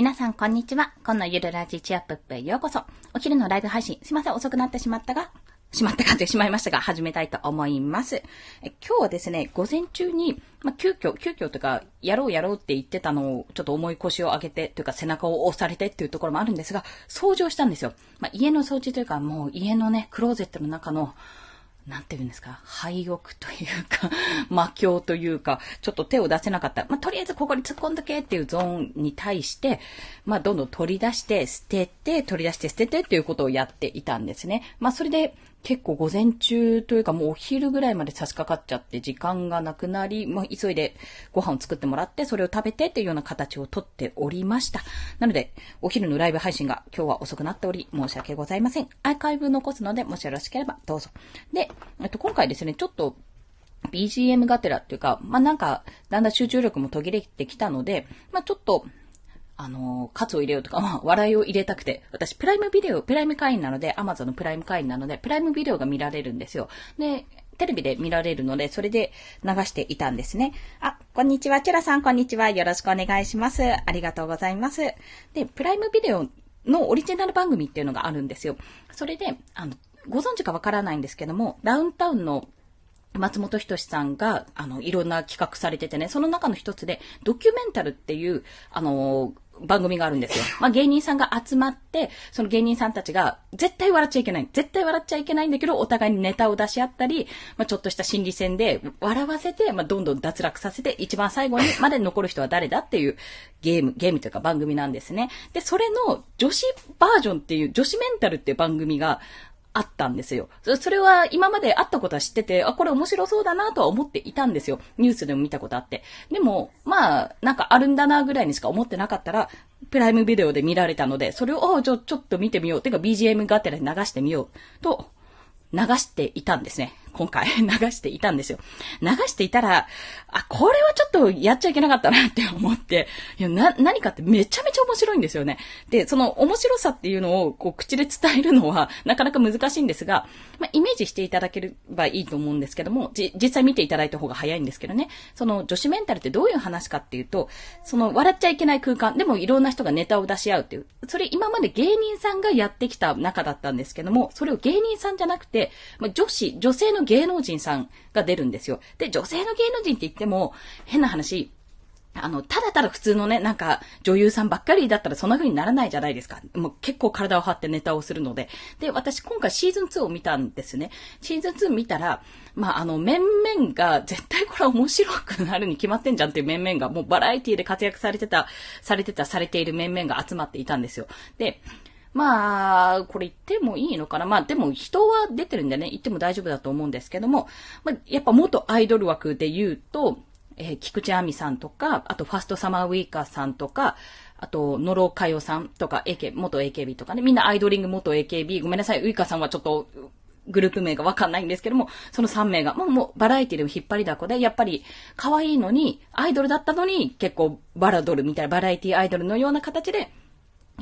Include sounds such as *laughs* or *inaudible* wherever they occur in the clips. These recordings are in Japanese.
皆さん、こんにちは。今のゆるラジチアップップへようこそ。お昼のライブ配信、すいません、遅くなってしまったが、しまったかってしまいましたが、始めたいと思います。え今日はですね、午前中に、まあ、急遽、急遽というか、やろうやろうって言ってたのを、ちょっと重い腰を上げて、というか背中を押されてっていうところもあるんですが、掃除をしたんですよ。まあ、家の掃除というか、もう家のね、クローゼットの中の、なんて言うんですか、廃屋というか、*laughs* 魔境というか、ちょっと手を出せなかった。まあ、とりあえずここに突っ込んどけっていうゾーンに対して、まあ、どんどん取り出して、捨てて、取り出して捨ててっていうことをやっていたんですね。まあ、それで、結構午前中というかもうお昼ぐらいまで差し掛かっちゃって時間がなくなり、もう急いでご飯を作ってもらってそれを食べてっていうような形をとっておりました。なので、お昼のライブ配信が今日は遅くなっており申し訳ございません。アーカイブ残すのでもしよろしければどうぞ。で、えっと、今回ですね、ちょっと BGM がてらっていうか、まあ、なんか、だんだん集中力も途切れてきたので、まあ、ちょっと、あの、カツを入れようとか、まあ、笑いを入れたくて、私、プライムビデオ、プライム会員なので、アマゾンのプライム会員なので、プライムビデオが見られるんですよ。で、テレビで見られるので、それで流していたんですね。あ、こんにちは、チュラさん、こんにちは。よろしくお願いします。ありがとうございます。で、プライムビデオのオリジナル番組っていうのがあるんですよ。それで、あの、ご存知かわからないんですけども、ダウンタウンの松本人志さんが、あの、いろんな企画されててね、その中の一つで、ドキュメンタルっていう、あの番組があるんですよ。まあ、芸人さんが集まって、その芸人さんたちが、絶対笑っちゃいけない。絶対笑っちゃいけないんだけど、お互いにネタを出し合ったり、まあ、ちょっとした心理戦で、笑わせて、まあ、どんどん脱落させて、一番最後にまで残る人は誰だっていうゲーム、ゲームというか番組なんですね。で、それの女子バージョンっていう、女子メンタルっていう番組が、あったんですよ。それは今まであったことは知ってて、あ、これ面白そうだなとは思っていたんですよ。ニュースでも見たことあって。でも、まあ、なんかあるんだなぐらいにしか思ってなかったら、プライムビデオで見られたので、それを、あ、ちょ、ちょっと見てみよう。てか BGM がてらに流してみよう。と、流していたんですね。今回流していたんですよ。流していたら、あ、これはちょっとやっちゃいけなかったなって思って、いや、な、何かってめちゃめちゃ面白いんですよね。で、その面白さっていうのをこう口で伝えるのはなかなか難しいんですが、まあ、イメージしていただければいいと思うんですけども、じ、実際見ていただいた方が早いんですけどね。その女子メンタルってどういう話かっていうと、その笑っちゃいけない空間、でもいろんな人がネタを出し合うっていう、それ今まで芸人さんがやってきた中だったんですけども、それを芸人さんじゃなくて、まあ、女子、女性のの芸能人さんが出るんですよ。で、女性の芸能人って言っても、変な話、あの、ただただ普通のね、なんか、女優さんばっかりだったらそんな風にならないじゃないですか。もう結構体を張ってネタをするので。で、私今回シーズン2を見たんですね。シーズン2見たら、まあ、あの、面々が絶対これ面白くなるに決まってんじゃんっていう面々が、もうバラエティで活躍されてた、されてた、されている面々が集まっていたんですよ。で、まあ、これ言ってもいいのかな。まあでも人は出てるんでね、言っても大丈夫だと思うんですけども、まあやっぱ元アイドル枠で言うと、えー、菊池亜美さんとか、あとファストサマーウイカーさんとか、あと、野呂佳代さんとか、AK、元 AKB とかね、みんなアイドリング元 AKB、ごめんなさい、ウイカさんはちょっと、グループ名がわかんないんですけども、その3名が、もう、もう、バラエティでも引っ張りだこで、やっぱり、可愛いのに、アイドルだったのに、結構、バラドルみたいな、バラエティアイドルのような形で、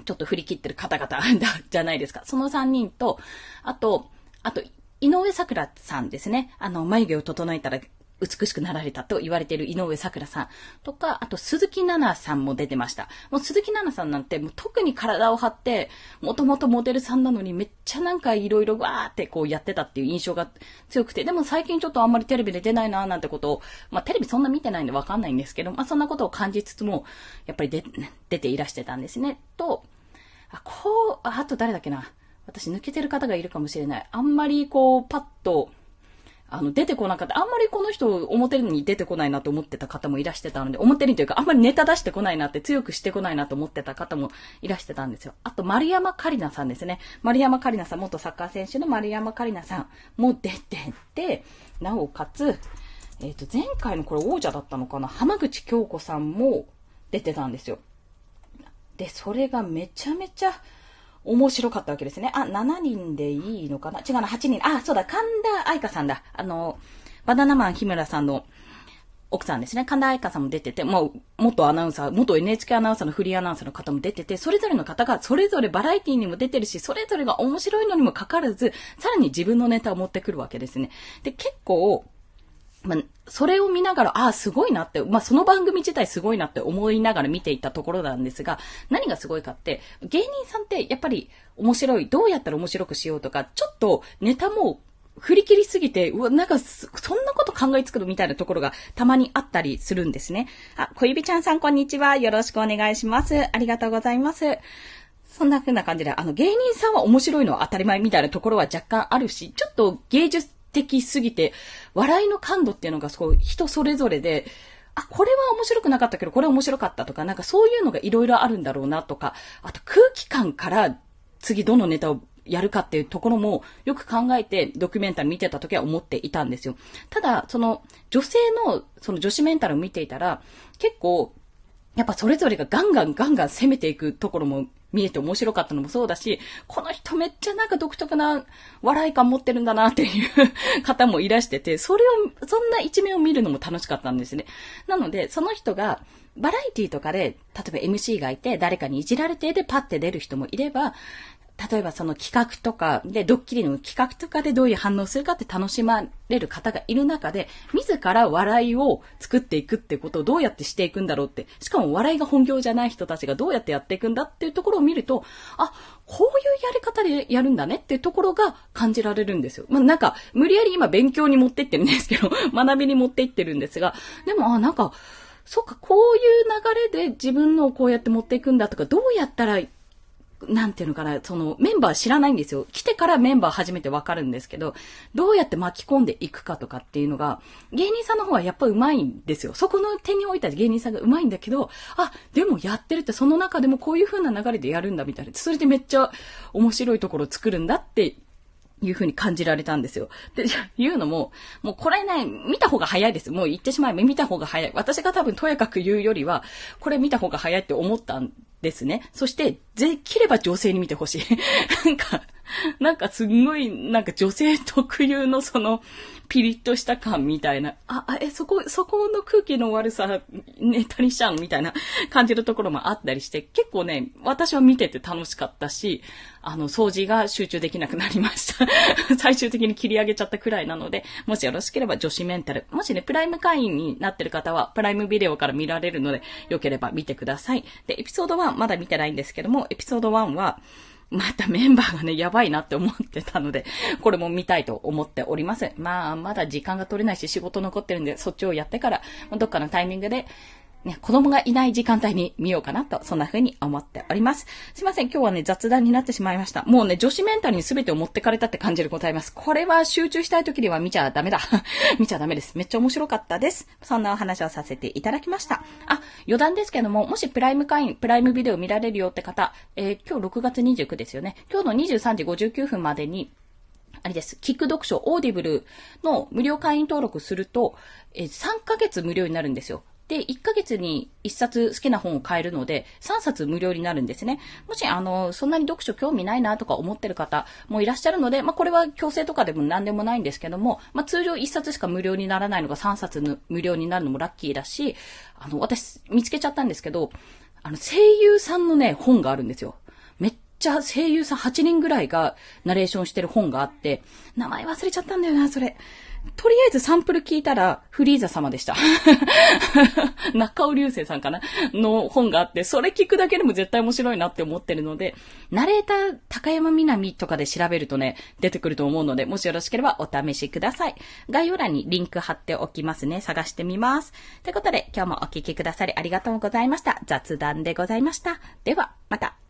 ちょっと振り切ってる方々 *laughs* じゃないですか。その3人と、あと、あと、井上桜さんですね。あの、眉毛を整えたら美しくなられたと言われている井上桜さんとか、あと鈴木奈々さんも出てました。もう鈴木奈々さんなんてもう特に体を張って、もともとモデルさんなのにめっちゃなんかいろいろわーってこうやってたっていう印象が強くて、でも最近ちょっとあんまりテレビで出ないなーなんてことを、まあテレビそんな見てないんでわかんないんですけど、まあそんなことを感じつつも、やっぱり出、出ていらしてたんですね。と、あ、こう、あと誰だっけな。私抜けてる方がいるかもしれない。あんまりこう、パッと、あの、出てこなかった。あんまりこの人、表に出てこないなと思ってた方もいらしてたので、表にというか、あんまりネタ出してこないなって、強くしてこないなと思ってた方もいらしてたんですよ。あと、丸山カリナさんですね。丸山カリナさん、元サッカー選手の丸山カリナさんも出てて、なおかつ、えっ、ー、と、前回のこれ王者だったのかな？浜口京子さんも出てたんですよ。で、それがめちゃめちゃ面白かったわけですね。あ、7人でいいのかな？違うな、8人。あ、そうだ、神田愛花さんだ。あの、バナナマン日村さんの奥さんですね。神田愛花さんも出てて、もう、元アナウンサー、元 NHK アナウンサーのフリーアナウンサーの方も出てて、それぞれの方がそれぞれバラエティにも出てるし、それぞれが面白いのにもかかわらず、さらに自分のネタを持ってくるわけですね。で、結構、まあ、それを見ながら、ああ、すごいなって、まあ、その番組自体すごいなって思いながら見ていたところなんですが、何がすごいかって、芸人さんってやっぱり面白い、どうやったら面白くしようとか、ちょっとネタも振り切りすぎて、うわ、なんか、そんなこと考えつくのみたいなところがたまにあったりするんですね。あ、小指ちゃんさんこんにちは。よろしくお願いします。ありがとうございます。そんな風な感じで、あの、芸人さんは面白いのは当たり前みたいなところは若干あるし、ちょっと芸術的すぎて、笑いの感度っていうのがそう、人それぞれで、あ、これは面白くなかったけど、これ面白かったとか、なんかそういうのがいろいろあるんだろうなとか、あと空気感から次どのネタをやるかっていうところもよく考えてドキュメンタル見てた時は思っていたんですよ。ただ、その女性のその女子メンタルを見ていたら結構やっぱそれぞれがガンガンガンガン攻めていくところも見えて面白かったのもそうだし、この人めっちゃなんか独特な笑い感持ってるんだなっていう方もいらしてて、それを、そんな一面を見るのも楽しかったんですね。なので、その人が、バラエティとかで、例えば MC がいて、誰かにいじられてでパッて出る人もいれば、例えばその企画とかで、ドッキリの企画とかでどういう反応するかって楽しまれる方がいる中で、自ら笑いを作っていくってことをどうやってしていくんだろうって、しかも笑いが本業じゃない人たちがどうやってやっていくんだっていうところを見ると、あ、こういうやり方でやるんだねっていうところが感じられるんですよ。まあなんか、無理やり今勉強に持ってってるんですけど、*laughs* 学びに持っていってるんですが、でも、あ、なんか、そっか、こういう流れで自分のをこうやって持っていくんだとか、どうやったらなんていうのかな、そのメンバー知らないんですよ。来てからメンバー初めてわかるんですけど、どうやって巻き込んでいくかとかっていうのが、芸人さんの方はやっぱ上手いんですよ。そこの手に置いた芸人さんが上手いんだけど、あ、でもやってるってその中でもこういう風な流れでやるんだみたいな。それでめっちゃ面白いところを作るんだっていう風に感じられたんですよ。で、言うのも、もうこれね、見た方が早いです。もう言ってしまえば見た方が早い。私が多分とやかく言うよりは、これ見た方が早いって思ったんですね。そして、できれば女性に見てほしい。*laughs* なんか、*laughs* なんかすんごい、なんか女性特有のその、ピリッとした感みたいな、あ、え、そこ、そこの空気の悪さ、ネタにしちゃうみたいな *laughs* 感じるところもあったりして、結構ね、私は見てて楽しかったし、あの、掃除が集中できなくなりました。*laughs* 最終的に切り上げちゃったくらいなので、もしよろしければ女子メンタル、もしね、プライム会員になってる方は、プライムビデオから見られるので、よければ見てください。で、エピソード1、まだ見てないんですけども、エピソード1は、またメンバーがね、やばいなって思ってたので、これも見たいと思っております。まあ、まだ時間が取れないし仕事残ってるんで、そっちをやってから、どっかのタイミングでね、子供がいない時間帯に見ようかなと、そんな風に思っております。すいません、今日はね、雑談になってしまいました。もうね、女子メンタルに全てを持ってかれたって感じでございます。これは集中したい時には見ちゃダメだ。*laughs* 見ちゃダメです。めっちゃ面白かったです。そんなお話をさせていただきました。あ、余談ですけども、もしプライム会員、プライムビデオ見られるよって方、えー、今日6月29ですよね。今日の23時59分までに、あれです。キック読書、オーディブルの無料会員登録すると、え3ヶ月無料になるんですよ。で、1ヶ月に1冊好きな本を買えるので、3冊無料になるんですね。もし、あの、そんなに読書興味ないなとか思ってる方もいらっしゃるので、まあ、これは強制とかでも何でもないんですけども、まあ、通常1冊しか無料にならないのが3冊無料になるのもラッキーだし、あの、私、見つけちゃったんですけど、あの、声優さんのね、本があるんですよ。めっちゃ声優さん8人ぐらいがナレーションしてる本があって、名前忘れちゃったんだよな、それ。とりあえずサンプル聞いたら、フリーザ様でした。*laughs* 中尾流星さんかなの本があって、それ聞くだけでも絶対面白いなって思ってるので、ナレーター高山みなみとかで調べるとね、出てくると思うので、もしよろしければお試しください。概要欄にリンク貼っておきますね。探してみます。ということで、今日もお聞きくださりありがとうございました。雑談でございました。では、また。